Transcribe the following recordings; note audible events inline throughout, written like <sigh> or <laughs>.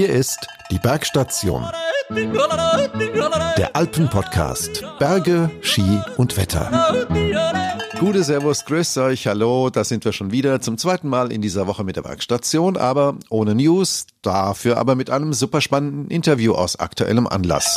Hier ist die Bergstation. Der Alpenpodcast. Berge, Ski und Wetter. Gute Servus, grüß euch, hallo, da sind wir schon wieder zum zweiten Mal in dieser Woche mit der Bergstation, aber ohne News, dafür aber mit einem super spannenden Interview aus aktuellem Anlass.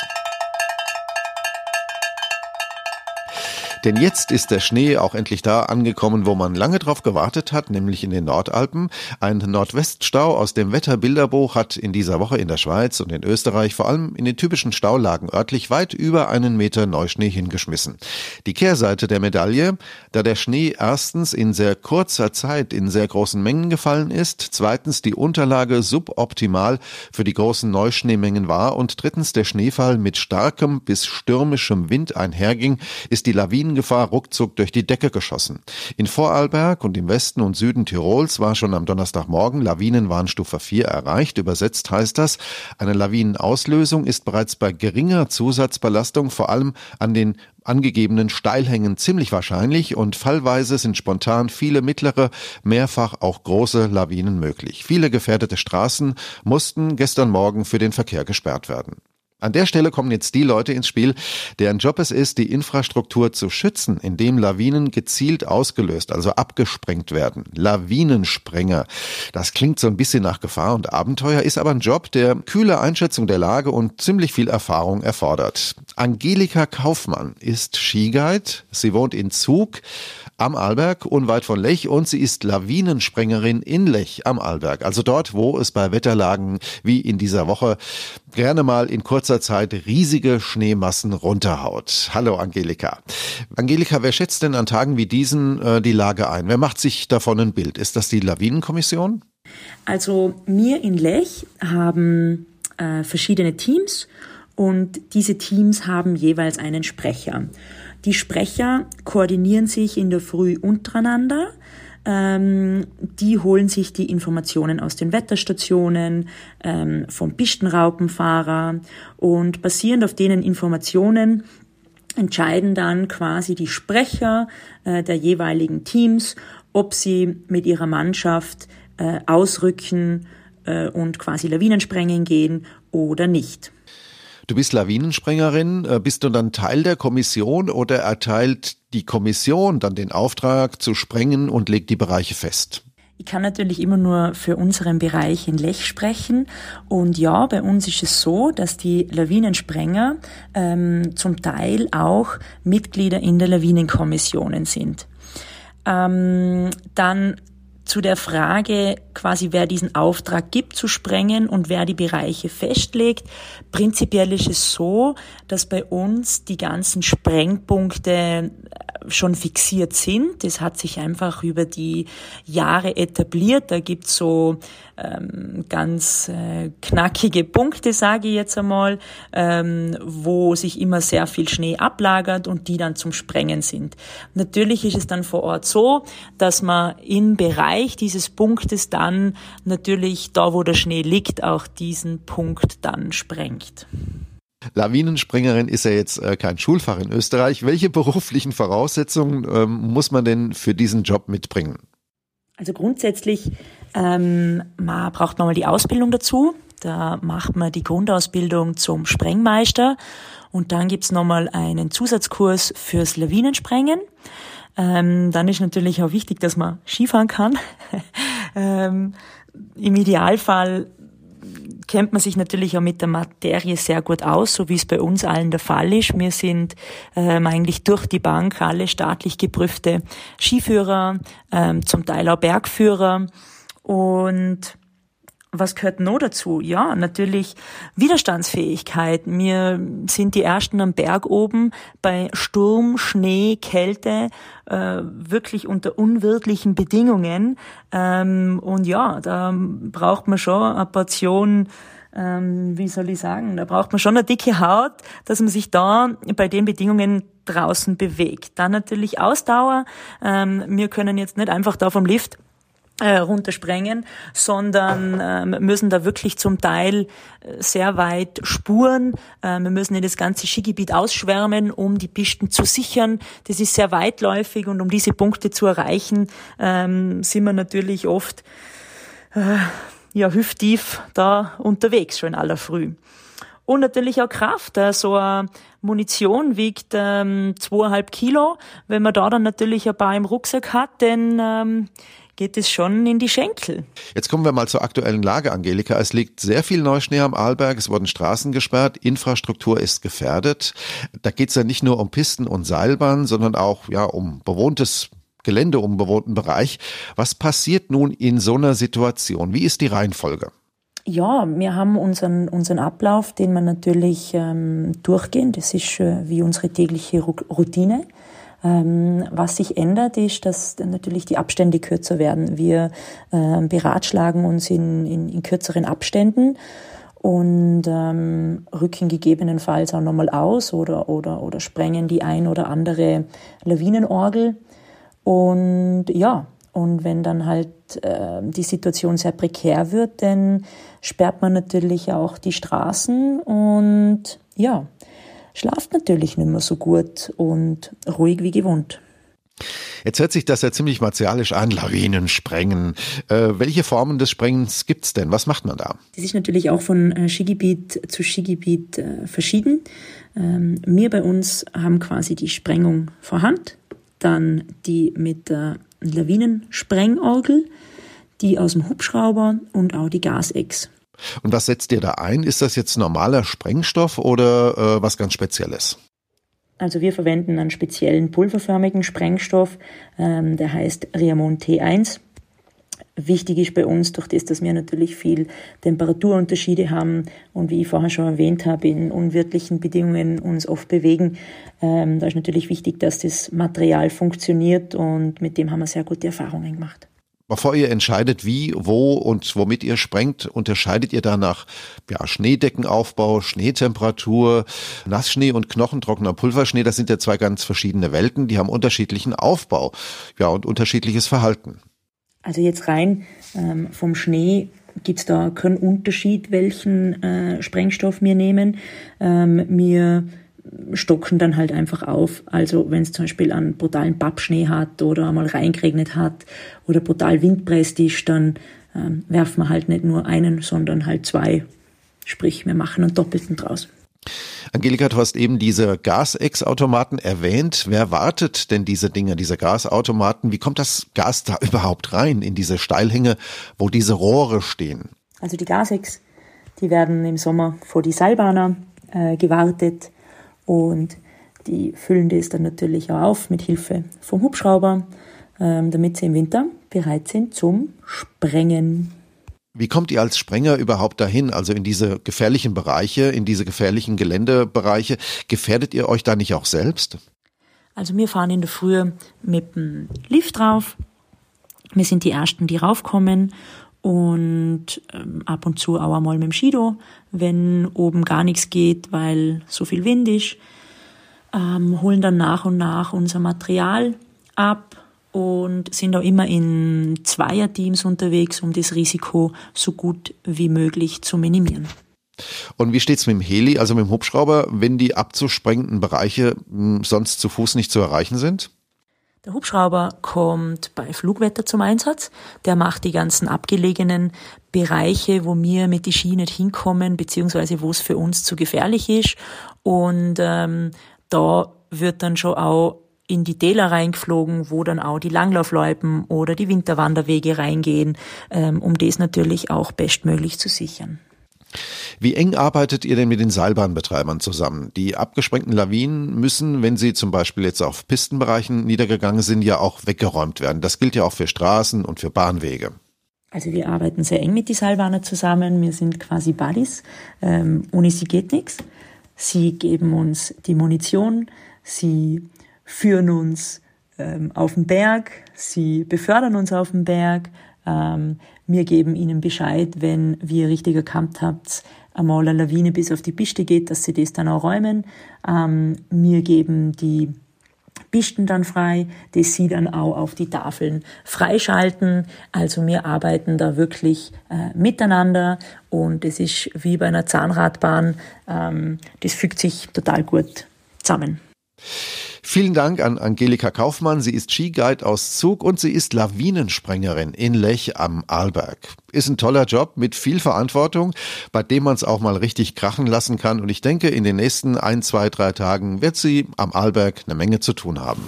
Denn jetzt ist der Schnee auch endlich da angekommen, wo man lange drauf gewartet hat, nämlich in den Nordalpen. Ein Nordweststau aus dem Wetterbilderbuch hat in dieser Woche in der Schweiz und in Österreich vor allem in den typischen Staulagen örtlich weit über einen Meter Neuschnee hingeschmissen. Die Kehrseite der Medaille, da der Schnee erstens in sehr kurzer Zeit in sehr großen Mengen gefallen ist, zweitens die Unterlage suboptimal für die großen Neuschneemengen war und drittens der Schneefall mit starkem bis stürmischem Wind einherging, ist die Lawinen Lawinengefahr ruckzuck durch die Decke geschossen. In Vorarlberg und im Westen und Süden Tirols war schon am Donnerstagmorgen Lawinenwarnstufe 4 erreicht. Übersetzt heißt das, eine Lawinenauslösung ist bereits bei geringer Zusatzbelastung vor allem an den angegebenen Steilhängen ziemlich wahrscheinlich und fallweise sind spontan viele mittlere, mehrfach auch große Lawinen möglich. Viele gefährdete Straßen mussten gestern Morgen für den Verkehr gesperrt werden. An der Stelle kommen jetzt die Leute ins Spiel, deren Job es ist, die Infrastruktur zu schützen, indem Lawinen gezielt ausgelöst, also abgesprengt werden. Lawinensprenger. Das klingt so ein bisschen nach Gefahr und Abenteuer, ist aber ein Job, der kühle Einschätzung der Lage und ziemlich viel Erfahrung erfordert. Angelika Kaufmann ist Skiguide. Sie wohnt in Zug am Arlberg, unweit von Lech, und sie ist Lawinensprengerin in Lech am Arlberg. Also dort, wo es bei Wetterlagen wie in dieser Woche gerne mal in kurzer Zeit riesige Schneemassen runterhaut. Hallo Angelika. Angelika, wer schätzt denn an Tagen wie diesen äh, die Lage ein? Wer macht sich davon ein Bild? Ist das die Lawinenkommission? Also wir in Lech haben äh, verschiedene Teams und diese Teams haben jeweils einen Sprecher. Die Sprecher koordinieren sich in der Früh untereinander. Ähm, die holen sich die Informationen aus den Wetterstationen, ähm, vom Pistenraupenfahrer und basierend auf denen Informationen entscheiden dann quasi die Sprecher äh, der jeweiligen Teams, ob sie mit ihrer Mannschaft äh, ausrücken äh, und quasi Lawinen sprengen gehen oder nicht. Du bist Lawinensprengerin. Äh, bist du dann Teil der Kommission oder erteilt die Kommission dann den Auftrag zu sprengen und legt die Bereiche fest? Ich kann natürlich immer nur für unseren Bereich in Lech sprechen. Und ja, bei uns ist es so, dass die Lawinensprenger ähm, zum Teil auch Mitglieder in der Lawinenkommissionen sind. Ähm, dann zu der Frage quasi, wer diesen Auftrag gibt zu sprengen und wer die Bereiche festlegt. Prinzipiell ist es so, dass bei uns die ganzen Sprengpunkte schon fixiert sind. Das hat sich einfach über die Jahre etabliert. Da gibt's so ähm, ganz äh, knackige Punkte, sage ich jetzt einmal, ähm, wo sich immer sehr viel Schnee ablagert und die dann zum Sprengen sind. Natürlich ist es dann vor Ort so, dass man im Bereich dieses Punktes dann natürlich da, wo der Schnee liegt, auch diesen Punkt dann sprengt. Lawinenspringerin ist ja jetzt äh, kein Schulfach in Österreich. Welche beruflichen Voraussetzungen ähm, muss man denn für diesen Job mitbringen? Also grundsätzlich ähm, man braucht man mal die Ausbildung dazu. Da macht man die Grundausbildung zum Sprengmeister und dann gibt's nochmal einen Zusatzkurs fürs Lawinensprengen. Ähm, dann ist natürlich auch wichtig, dass man Skifahren kann. <laughs> ähm, Im Idealfall kennt man sich natürlich auch mit der Materie sehr gut aus, so wie es bei uns allen der Fall ist. Wir sind ähm, eigentlich durch die Bank alle staatlich geprüfte Skiführer, ähm, zum Teil auch Bergführer und was gehört noch dazu? Ja, natürlich Widerstandsfähigkeit. Wir sind die Ersten am Berg oben bei Sturm, Schnee, Kälte, äh, wirklich unter unwirtlichen Bedingungen. Ähm, und ja, da braucht man schon eine Portion, ähm, wie soll ich sagen, da braucht man schon eine dicke Haut, dass man sich da bei den Bedingungen draußen bewegt. Dann natürlich Ausdauer. Ähm, wir können jetzt nicht einfach da vom Lift äh, runtersprengen, sondern äh, müssen da wirklich zum Teil äh, sehr weit spuren. Äh, wir müssen in das ganze Skigebiet ausschwärmen, um die Pisten zu sichern. Das ist sehr weitläufig und um diese Punkte zu erreichen, ähm, sind wir natürlich oft äh, ja, hüfttief da unterwegs, schon in aller Früh. Und natürlich auch Kraft. So eine Munition wiegt ähm, zweieinhalb Kilo. Wenn man da dann natürlich ein paar im Rucksack hat, dann ähm, geht es schon in die Schenkel. Jetzt kommen wir mal zur aktuellen Lage, Angelika. Es liegt sehr viel Neuschnee am Arlberg, es wurden Straßen gesperrt, Infrastruktur ist gefährdet. Da geht es ja nicht nur um Pisten und Seilbahnen, sondern auch ja um bewohntes Gelände, um bewohnten Bereich. Was passiert nun in so einer Situation? Wie ist die Reihenfolge? Ja, wir haben unseren, unseren Ablauf, den wir natürlich ähm, durchgehen. Das ist äh, wie unsere tägliche Routine. Ähm, was sich ändert, ist, dass natürlich die Abstände kürzer werden. Wir äh, beratschlagen uns in, in, in kürzeren Abständen und ähm, rücken gegebenenfalls auch nochmal aus oder, oder, oder sprengen die ein oder andere Lawinenorgel. Und ja, und wenn dann halt äh, die Situation sehr prekär wird, dann sperrt man natürlich auch die Straßen und ja, schlaft natürlich nicht mehr so gut und ruhig wie gewohnt. Jetzt hört sich das ja ziemlich martialisch an, Lawinen sprengen. Äh, welche Formen des Sprengens gibt's denn? Was macht man da? Das ist natürlich auch von äh, Skigebiet zu Skigebiet äh, verschieden. Ähm, wir bei uns haben quasi die Sprengung vorhand, dann die mit der Lawinensprengorgel, die aus dem Hubschrauber und auch die Gasex. Und was setzt ihr da ein? Ist das jetzt normaler Sprengstoff oder äh, was ganz Spezielles? Also wir verwenden einen speziellen pulverförmigen Sprengstoff, ähm, der heißt Riamon T1. Wichtig ist bei uns, durch das, dass wir natürlich viel Temperaturunterschiede haben und wie ich vorher schon erwähnt habe, in unwirtlichen Bedingungen uns oft bewegen, ähm, da ist natürlich wichtig, dass das Material funktioniert und mit dem haben wir sehr gute Erfahrungen gemacht. Bevor ihr entscheidet, wie, wo und womit ihr sprengt, unterscheidet ihr danach ja, Schneedeckenaufbau, Schneetemperatur, Nassschnee und knochentrockener Pulverschnee. Das sind ja zwei ganz verschiedene Welten, die haben unterschiedlichen Aufbau ja, und unterschiedliches Verhalten. Also jetzt rein ähm, vom Schnee gibt es da keinen Unterschied, welchen äh, Sprengstoff wir nehmen. Ähm, wir stocken dann halt einfach auf. Also wenn es zum Beispiel einen brutalen Pappschnee hat oder einmal reingeregnet hat oder brutal windpresst ist, dann ähm, werfen wir halt nicht nur einen, sondern halt zwei. Sprich, wir machen einen doppelten draus. Angelika, du hast eben diese Gasex-Automaten erwähnt. Wer wartet denn diese Dinge, diese Gasautomaten? Wie kommt das Gas da <laughs> überhaupt rein in diese Steilhänge, wo diese Rohre stehen? Also die Gasex, die werden im Sommer vor die Seilbahner äh, gewartet und die füllen das dann natürlich auch auf mit Hilfe vom Hubschrauber, ähm, damit sie im Winter bereit sind zum Sprengen. Wie kommt ihr als Sprenger überhaupt dahin, also in diese gefährlichen Bereiche, in diese gefährlichen Geländebereiche? Gefährdet ihr euch da nicht auch selbst? Also wir fahren in der Früh mit dem Lift drauf. Wir sind die Ersten, die raufkommen und ähm, ab und zu auch einmal mit dem Skido, wenn oben gar nichts geht, weil so viel Wind ist. Ähm, holen dann nach und nach unser Material ab, und sind auch immer in Zweierteams unterwegs, um das Risiko so gut wie möglich zu minimieren. Und wie steht's mit dem Heli, also mit dem Hubschrauber, wenn die abzusprengenden Bereiche hm, sonst zu Fuß nicht zu erreichen sind? Der Hubschrauber kommt bei Flugwetter zum Einsatz. Der macht die ganzen abgelegenen Bereiche, wo wir mit die Ski nicht hinkommen, beziehungsweise wo es für uns zu gefährlich ist. Und ähm, da wird dann schon auch in die Täler reingeflogen, wo dann auch die Langlaufloipen oder die Winterwanderwege reingehen, ähm, um das natürlich auch bestmöglich zu sichern. Wie eng arbeitet ihr denn mit den Seilbahnbetreibern zusammen? Die abgesprengten Lawinen müssen, wenn sie zum Beispiel jetzt auf Pistenbereichen niedergegangen sind, ja auch weggeräumt werden. Das gilt ja auch für Straßen und für Bahnwege. Also wir arbeiten sehr eng mit den Seilbahner zusammen. Wir sind quasi Buddies. Ähm, ohne sie geht nichts. Sie geben uns die Munition. Sie führen uns ähm, auf den Berg, sie befördern uns auf den Berg. Ähm, wir geben ihnen Bescheid, wenn wir richtig erkannt habt, einmal eine Lawine bis auf die Piste geht, dass sie das dann auch räumen. Ähm, wir geben die Pisten dann frei, die sie dann auch auf die Tafeln freischalten. Also wir arbeiten da wirklich äh, miteinander und es ist wie bei einer Zahnradbahn, ähm, das fügt sich total gut zusammen. Vielen Dank an Angelika Kaufmann. Sie ist Skiguide aus Zug und sie ist Lawinensprengerin in Lech am Arlberg. Ist ein toller Job mit viel Verantwortung, bei dem man es auch mal richtig krachen lassen kann. Und ich denke, in den nächsten ein, zwei, drei Tagen wird sie am Arlberg eine Menge zu tun haben.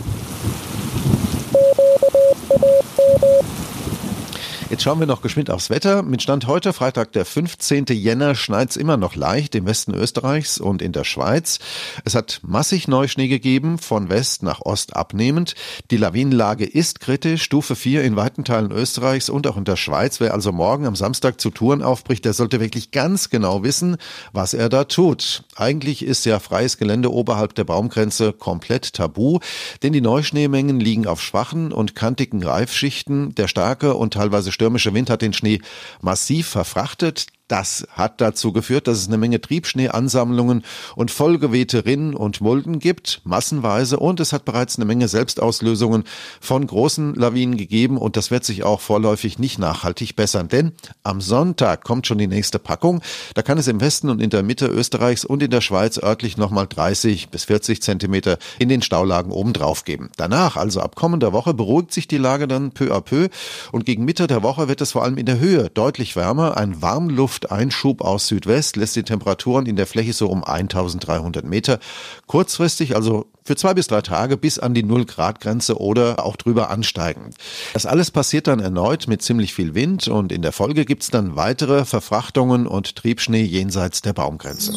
Jetzt schauen wir noch geschwind aufs Wetter. Mit Stand heute, Freitag, der 15. Jänner, schneit's immer noch leicht im Westen Österreichs und in der Schweiz. Es hat massig Neuschnee gegeben, von West nach Ost abnehmend. Die Lawinenlage ist kritisch, Stufe 4 in weiten Teilen Österreichs und auch in der Schweiz. Wer also morgen am Samstag zu Touren aufbricht, der sollte wirklich ganz genau wissen, was er da tut. Eigentlich ist ja freies Gelände oberhalb der Baumgrenze komplett tabu, denn die Neuschneemengen liegen auf schwachen und kantigen Reifschichten. Der starke und teilweise stürmische Wind hat den Schnee massiv verfrachtet. Das hat dazu geführt, dass es eine Menge Triebschneeansammlungen und vollgewehte Rinnen und Mulden gibt, massenweise, und es hat bereits eine Menge Selbstauslösungen von großen Lawinen gegeben und das wird sich auch vorläufig nicht nachhaltig bessern, denn am Sonntag kommt schon die nächste Packung. Da kann es im Westen und in der Mitte Österreichs und in der Schweiz örtlich nochmal 30 bis 40 Zentimeter in den Staulagen obendrauf geben. Danach, also ab kommender Woche, beruhigt sich die Lage dann peu à peu und gegen Mitte der Woche wird es vor allem in der Höhe deutlich wärmer. Ein Warmluft Lufteinschub aus Südwest lässt die Temperaturen in der Fläche so um 1300 Meter kurzfristig, also für zwei bis drei Tage bis an die Null-Grad-Grenze oder auch drüber ansteigen. Das alles passiert dann erneut mit ziemlich viel Wind und in der Folge gibt's dann weitere Verfrachtungen und Triebschnee jenseits der Baumgrenze.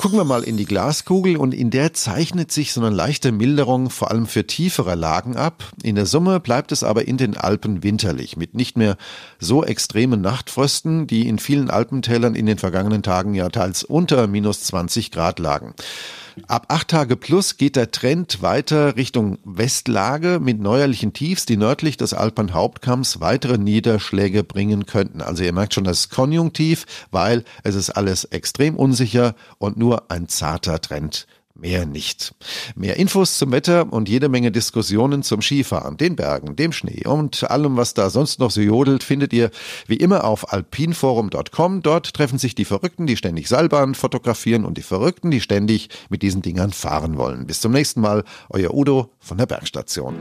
Gucken wir mal in die Glaskugel und in der zeichnet sich so eine leichte Milderung vor allem für tiefere Lagen ab. In der Summe bleibt es aber in den Alpen winterlich mit nicht mehr so extremen Nachtfrösten, die in vielen Alpentälern in den vergangenen Tagen ja teils unter minus 20 Grad lagen. Ab acht Tage plus geht der Trend weiter Richtung Westlage mit neuerlichen Tiefs, die nördlich des Alpenhauptkamms weitere Niederschläge bringen könnten. Also ihr merkt schon das Konjunktiv, weil es ist alles extrem unsicher und nur ein zarter Trend Mehr nicht. Mehr Infos zum Wetter und jede Menge Diskussionen zum Skifahren, den Bergen, dem Schnee und allem, was da sonst noch so jodelt, findet ihr wie immer auf alpinforum.com. Dort treffen sich die Verrückten, die ständig Seilbahn fotografieren und die Verrückten, die ständig mit diesen Dingern fahren wollen. Bis zum nächsten Mal, euer Udo von der Bergstation.